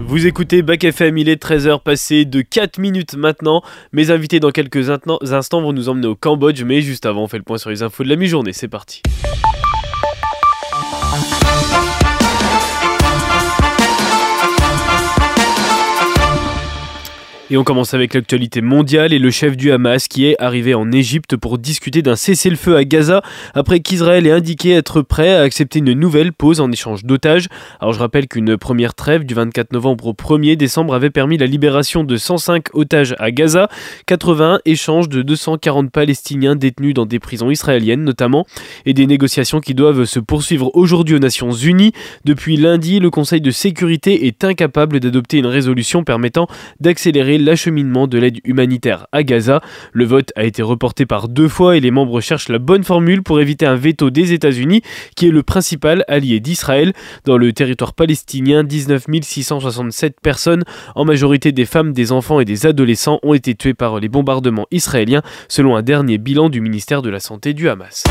Vous écoutez Bac FM, il est 13h passé de 4 minutes maintenant. Mes invités dans quelques instants vont nous emmener au Cambodge, mais juste avant, on fait le point sur les infos de la mi-journée. C'est parti. Et on commence avec l'actualité mondiale et le chef du Hamas qui est arrivé en Égypte pour discuter d'un cessez-le-feu à Gaza après qu'Israël ait indiqué être prêt à accepter une nouvelle pause en échange d'otages. Alors je rappelle qu'une première trêve du 24 novembre au 1er décembre avait permis la libération de 105 otages à Gaza, 81 échanges de 240 Palestiniens détenus dans des prisons israéliennes notamment, et des négociations qui doivent se poursuivre aujourd'hui aux Nations Unies. Depuis lundi, le Conseil de sécurité est incapable d'adopter une résolution permettant d'accélérer l'acheminement de l'aide humanitaire à Gaza. Le vote a été reporté par deux fois et les membres cherchent la bonne formule pour éviter un veto des États-Unis, qui est le principal allié d'Israël. Dans le territoire palestinien, 19 667 personnes, en majorité des femmes, des enfants et des adolescents, ont été tuées par les bombardements israéliens, selon un dernier bilan du ministère de la Santé du Hamas.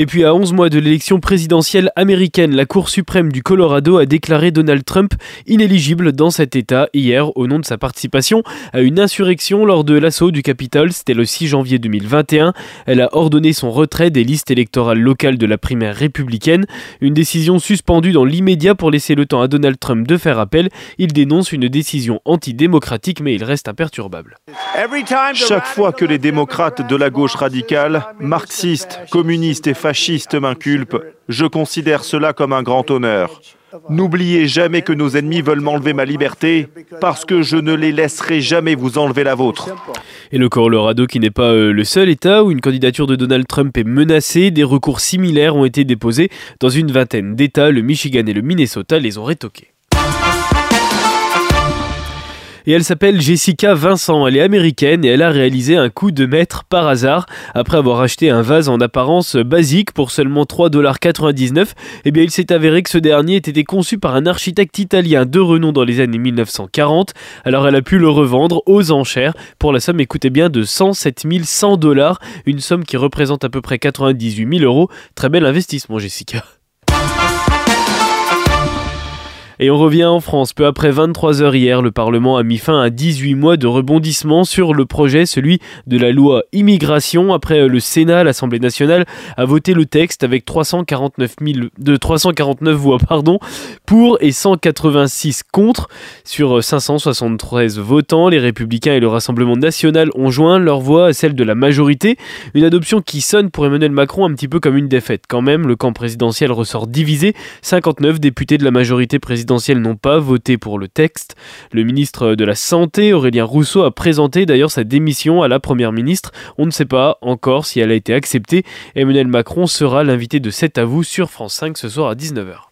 Et puis à 11 mois de l'élection présidentielle américaine, la Cour suprême du Colorado a déclaré Donald Trump inéligible dans cet État hier au nom de sa participation à une insurrection lors de l'assaut du Capitole, c'était le 6 janvier 2021. Elle a ordonné son retrait des listes électorales locales de la primaire républicaine, une décision suspendue dans l'immédiat pour laisser le temps à Donald Trump de faire appel. Il dénonce une décision antidémocratique mais il reste imperturbable. Chaque fois que les démocrates de la gauche radicale, marxistes, communistes et fascistes m'inculpent, je considère cela comme un grand honneur. N'oubliez jamais que nos ennemis veulent m'enlever ma liberté parce que je ne les laisserai jamais vous enlever la vôtre. Et le Colorado qui n'est pas euh, le seul État où une candidature de Donald Trump est menacée, des recours similaires ont été déposés dans une vingtaine d'États, le Michigan et le Minnesota les ont rétoqués et elle s'appelle Jessica Vincent. Elle est américaine et elle a réalisé un coup de maître par hasard. Après avoir acheté un vase en apparence basique pour seulement 3,99$, eh bien il s'est avéré que ce dernier était conçu par un architecte italien de renom dans les années 1940. Alors elle a pu le revendre aux enchères pour la somme, écoutez bien, de 107 100 dollars, une somme qui représente à peu près 98 000 euros. Très bel investissement, Jessica. Et on revient en France. Peu après 23 heures hier, le Parlement a mis fin à 18 mois de rebondissement sur le projet, celui de la loi immigration. Après le Sénat, l'Assemblée nationale a voté le texte avec 349, 000, de 349 voix pardon, pour et 186 contre. Sur 573 votants, les Républicains et le Rassemblement national ont joint leur voix à celle de la majorité. Une adoption qui sonne pour Emmanuel Macron un petit peu comme une défaite. Quand même, le camp présidentiel ressort divisé. 59 députés de la majorité présidentielle n'ont pas voté pour le texte. Le ministre de la Santé, Aurélien Rousseau, a présenté d'ailleurs sa démission à la Première ministre. On ne sait pas encore si elle a été acceptée. Emmanuel Macron sera l'invité de 7 à vous sur France 5 ce soir à 19h.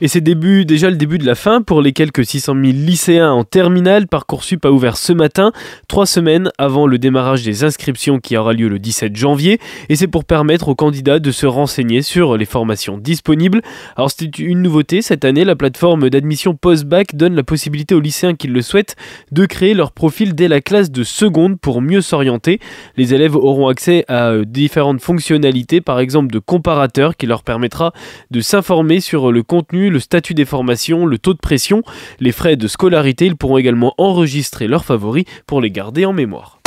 Et c'est déjà le début de la fin pour les quelques 600 000 lycéens en terminale. Parcoursup a ouvert ce matin, trois semaines avant le démarrage des inscriptions qui aura lieu le 17 janvier. Et c'est pour permettre aux candidats de se renseigner sur les formations disponibles. Alors c'est une nouveauté cette année, la plateforme d'admission post-bac donne la possibilité aux lycéens qui le souhaitent de créer leur profil dès la classe de seconde pour mieux s'orienter. Les élèves auront accès à euh, différentes fonctionnalités, par exemple de comparateur qui leur permettra de s'informer sur le contenu le statut des formations, le taux de pression, les frais de scolarité. Ils pourront également enregistrer leurs favoris pour les garder en mémoire.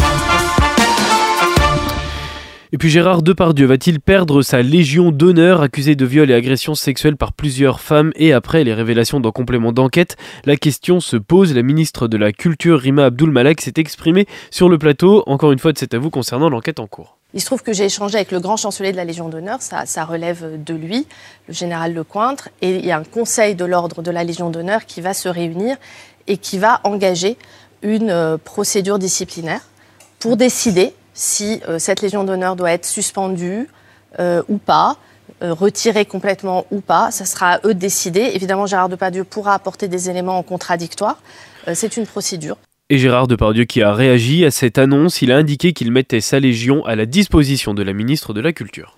Et puis Gérard Depardieu va-t-il perdre sa légion d'honneur accusé de viol et agression sexuelle par plusieurs femmes et après les révélations dans complément d'enquête? La question se pose. La ministre de la Culture Rima Abdul Malak s'est exprimée sur le plateau, encore une fois de cet avou concernant l'enquête en cours. Il se trouve que j'ai échangé avec le grand chancelier de la Légion d'honneur, ça, relève de lui, le général Lecointre, et il y a un conseil de l'ordre de la Légion d'honneur qui va se réunir et qui va engager une euh, procédure disciplinaire pour décider si euh, cette Légion d'honneur doit être suspendue euh, ou pas, retirée complètement ou pas. Ça sera à eux de décider. Évidemment, Gérard Depardieu pourra apporter des éléments contradictoires. C'est une procédure. Et Gérard Depardieu qui a réagi à cette annonce, il a indiqué qu'il mettait sa légion à la disposition de la ministre de la Culture.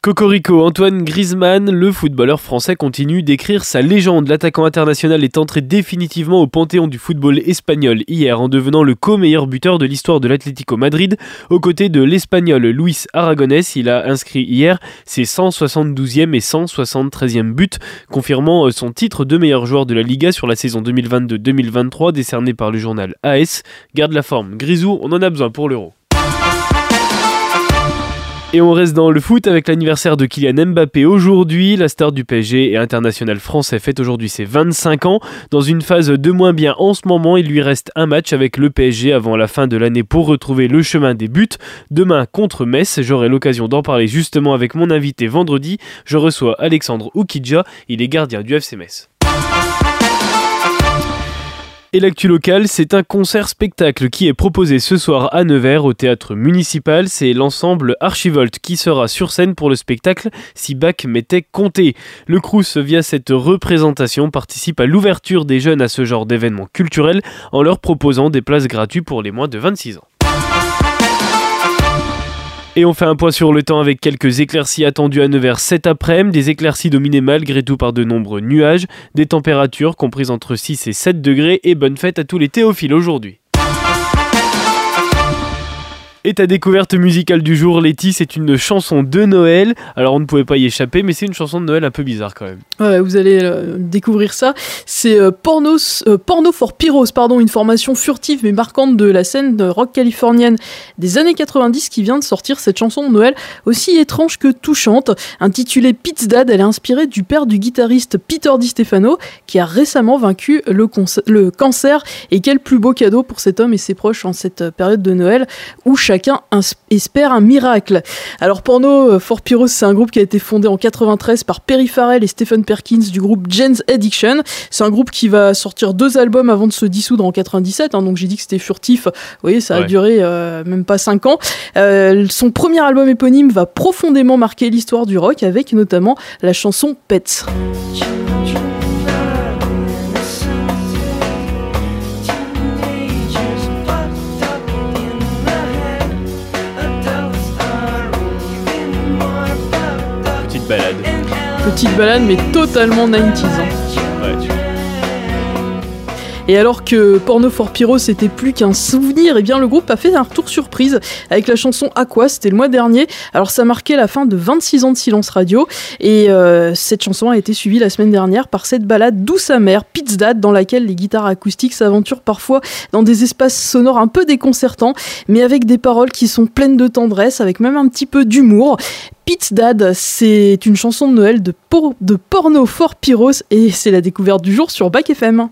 Cocorico, Antoine Griezmann, le footballeur français continue d'écrire sa légende. L'attaquant international est entré définitivement au panthéon du football espagnol hier en devenant le co-meilleur buteur de l'histoire de l'Atlético Madrid. Aux côtés de l'espagnol Luis Aragonés, il a inscrit hier ses 172e et 173e buts, confirmant son titre de meilleur joueur de la Liga sur la saison 2022-2023 décerné par le journal AS. Garde la forme, Grisou, on en a besoin pour l'Euro. Et on reste dans le foot avec l'anniversaire de Kylian Mbappé aujourd'hui. La star du PSG et international français fête aujourd'hui ses 25 ans. Dans une phase de moins bien en ce moment, il lui reste un match avec le PSG avant la fin de l'année pour retrouver le chemin des buts. Demain contre Metz, j'aurai l'occasion d'en parler justement avec mon invité vendredi. Je reçois Alexandre Oukidja, il est gardien du FC Metz. Et l'actu locale, c'est un concert-spectacle qui est proposé ce soir à Nevers au théâtre municipal. C'est l'ensemble Archivolt qui sera sur scène pour le spectacle si Bach m'était compté. Le Crous, via cette représentation, participe à l'ouverture des jeunes à ce genre d'événements culturels en leur proposant des places gratuites pour les moins de 26 ans. Et on fait un point sur le temps avec quelques éclaircies attendues à Nevers cet après-midi, des éclaircies dominées malgré tout par de nombreux nuages, des températures comprises entre 6 et 7 degrés. Et bonne fête à tous les théophiles aujourd'hui. Et ta découverte musicale du jour, Letty, c'est une chanson de Noël. Alors on ne pouvait pas y échapper, mais c'est une chanson de Noël un peu bizarre quand même. Ouais, vous allez euh, découvrir ça. C'est euh, euh, Porno for Pyros, pardon, une formation furtive mais marquante de la scène rock californienne des années 90 qui vient de sortir cette chanson de Noël aussi étrange que touchante. Intitulée Pete's Dad, elle est inspirée du père du guitariste Peter Di Stefano qui a récemment vaincu le, cancer. Et quel plus beau cadeau pour cet homme et ses proches en cette période de Noël où chacun espère un miracle. Alors Porno euh, for Pyros, c'est un groupe qui a été fondé en 93 par Perry Farrell et Stephen Perkins du groupe Jen's Addiction. C'est un groupe qui va sortir deux albums avant de se dissoudre en 97, hein, donc j'ai dit que c'était furtif. Vous voyez, ça a duré euh, même pas cinq ans. Euh, son premier album éponyme va profondément marquer l'histoire du rock avec notamment la chanson Pets. Petite balade, mais totalement 90s. Et alors que Porno for Pyro c'était plus qu'un souvenir, et eh bien le groupe a fait un retour surprise avec la chanson Aqua, c'était le mois dernier. Alors ça marquait la fin de 26 ans de silence radio et euh, cette chanson a été suivie la semaine dernière par cette balade douce amère, Dad, dans laquelle les guitares acoustiques s'aventurent parfois dans des espaces sonores un peu déconcertants, mais avec des paroles qui sont pleines de tendresse, avec même un petit peu d'humour. Pizz Dad, c'est une chanson de Noël de, de porno for Pyros et c'est la découverte du jour sur Bac FM.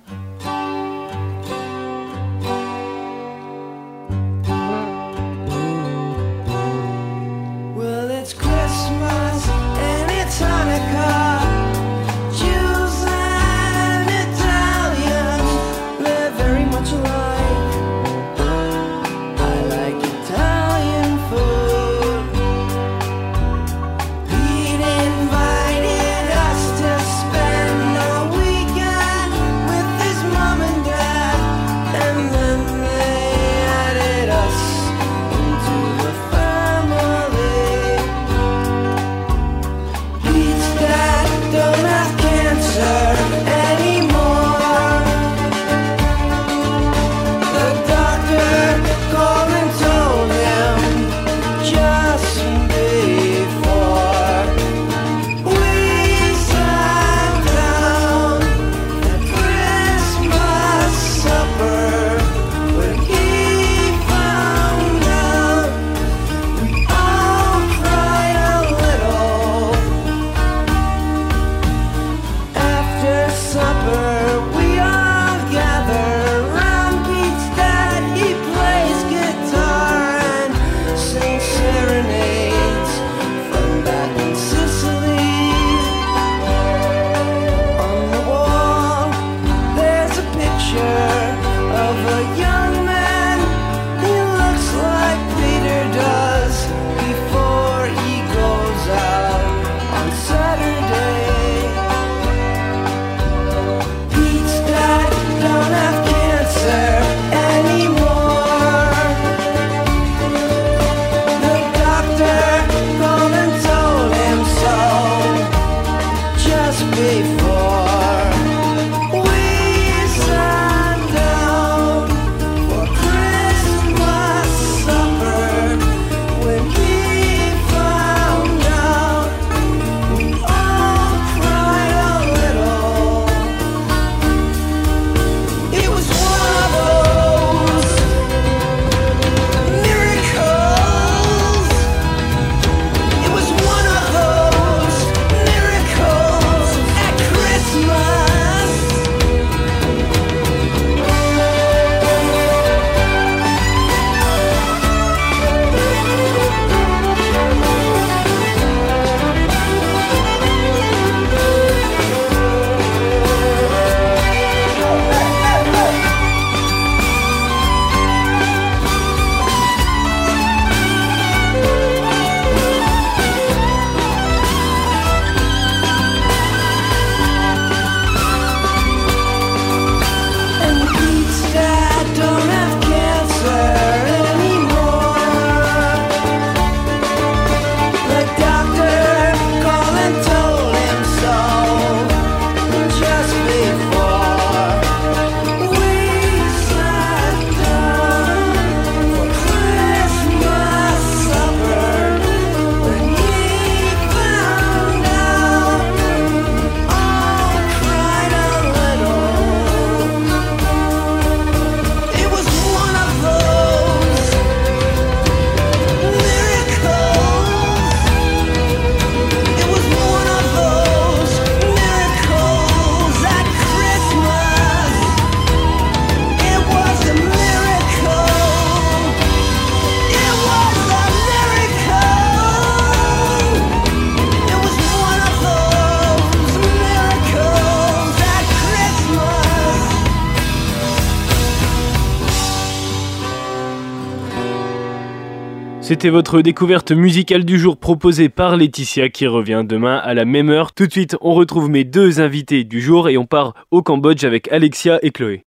C'était votre découverte musicale du jour proposée par Laetitia qui revient demain à la même heure. Tout de suite, on retrouve mes deux invités du jour et on part au Cambodge avec Alexia et Chloé.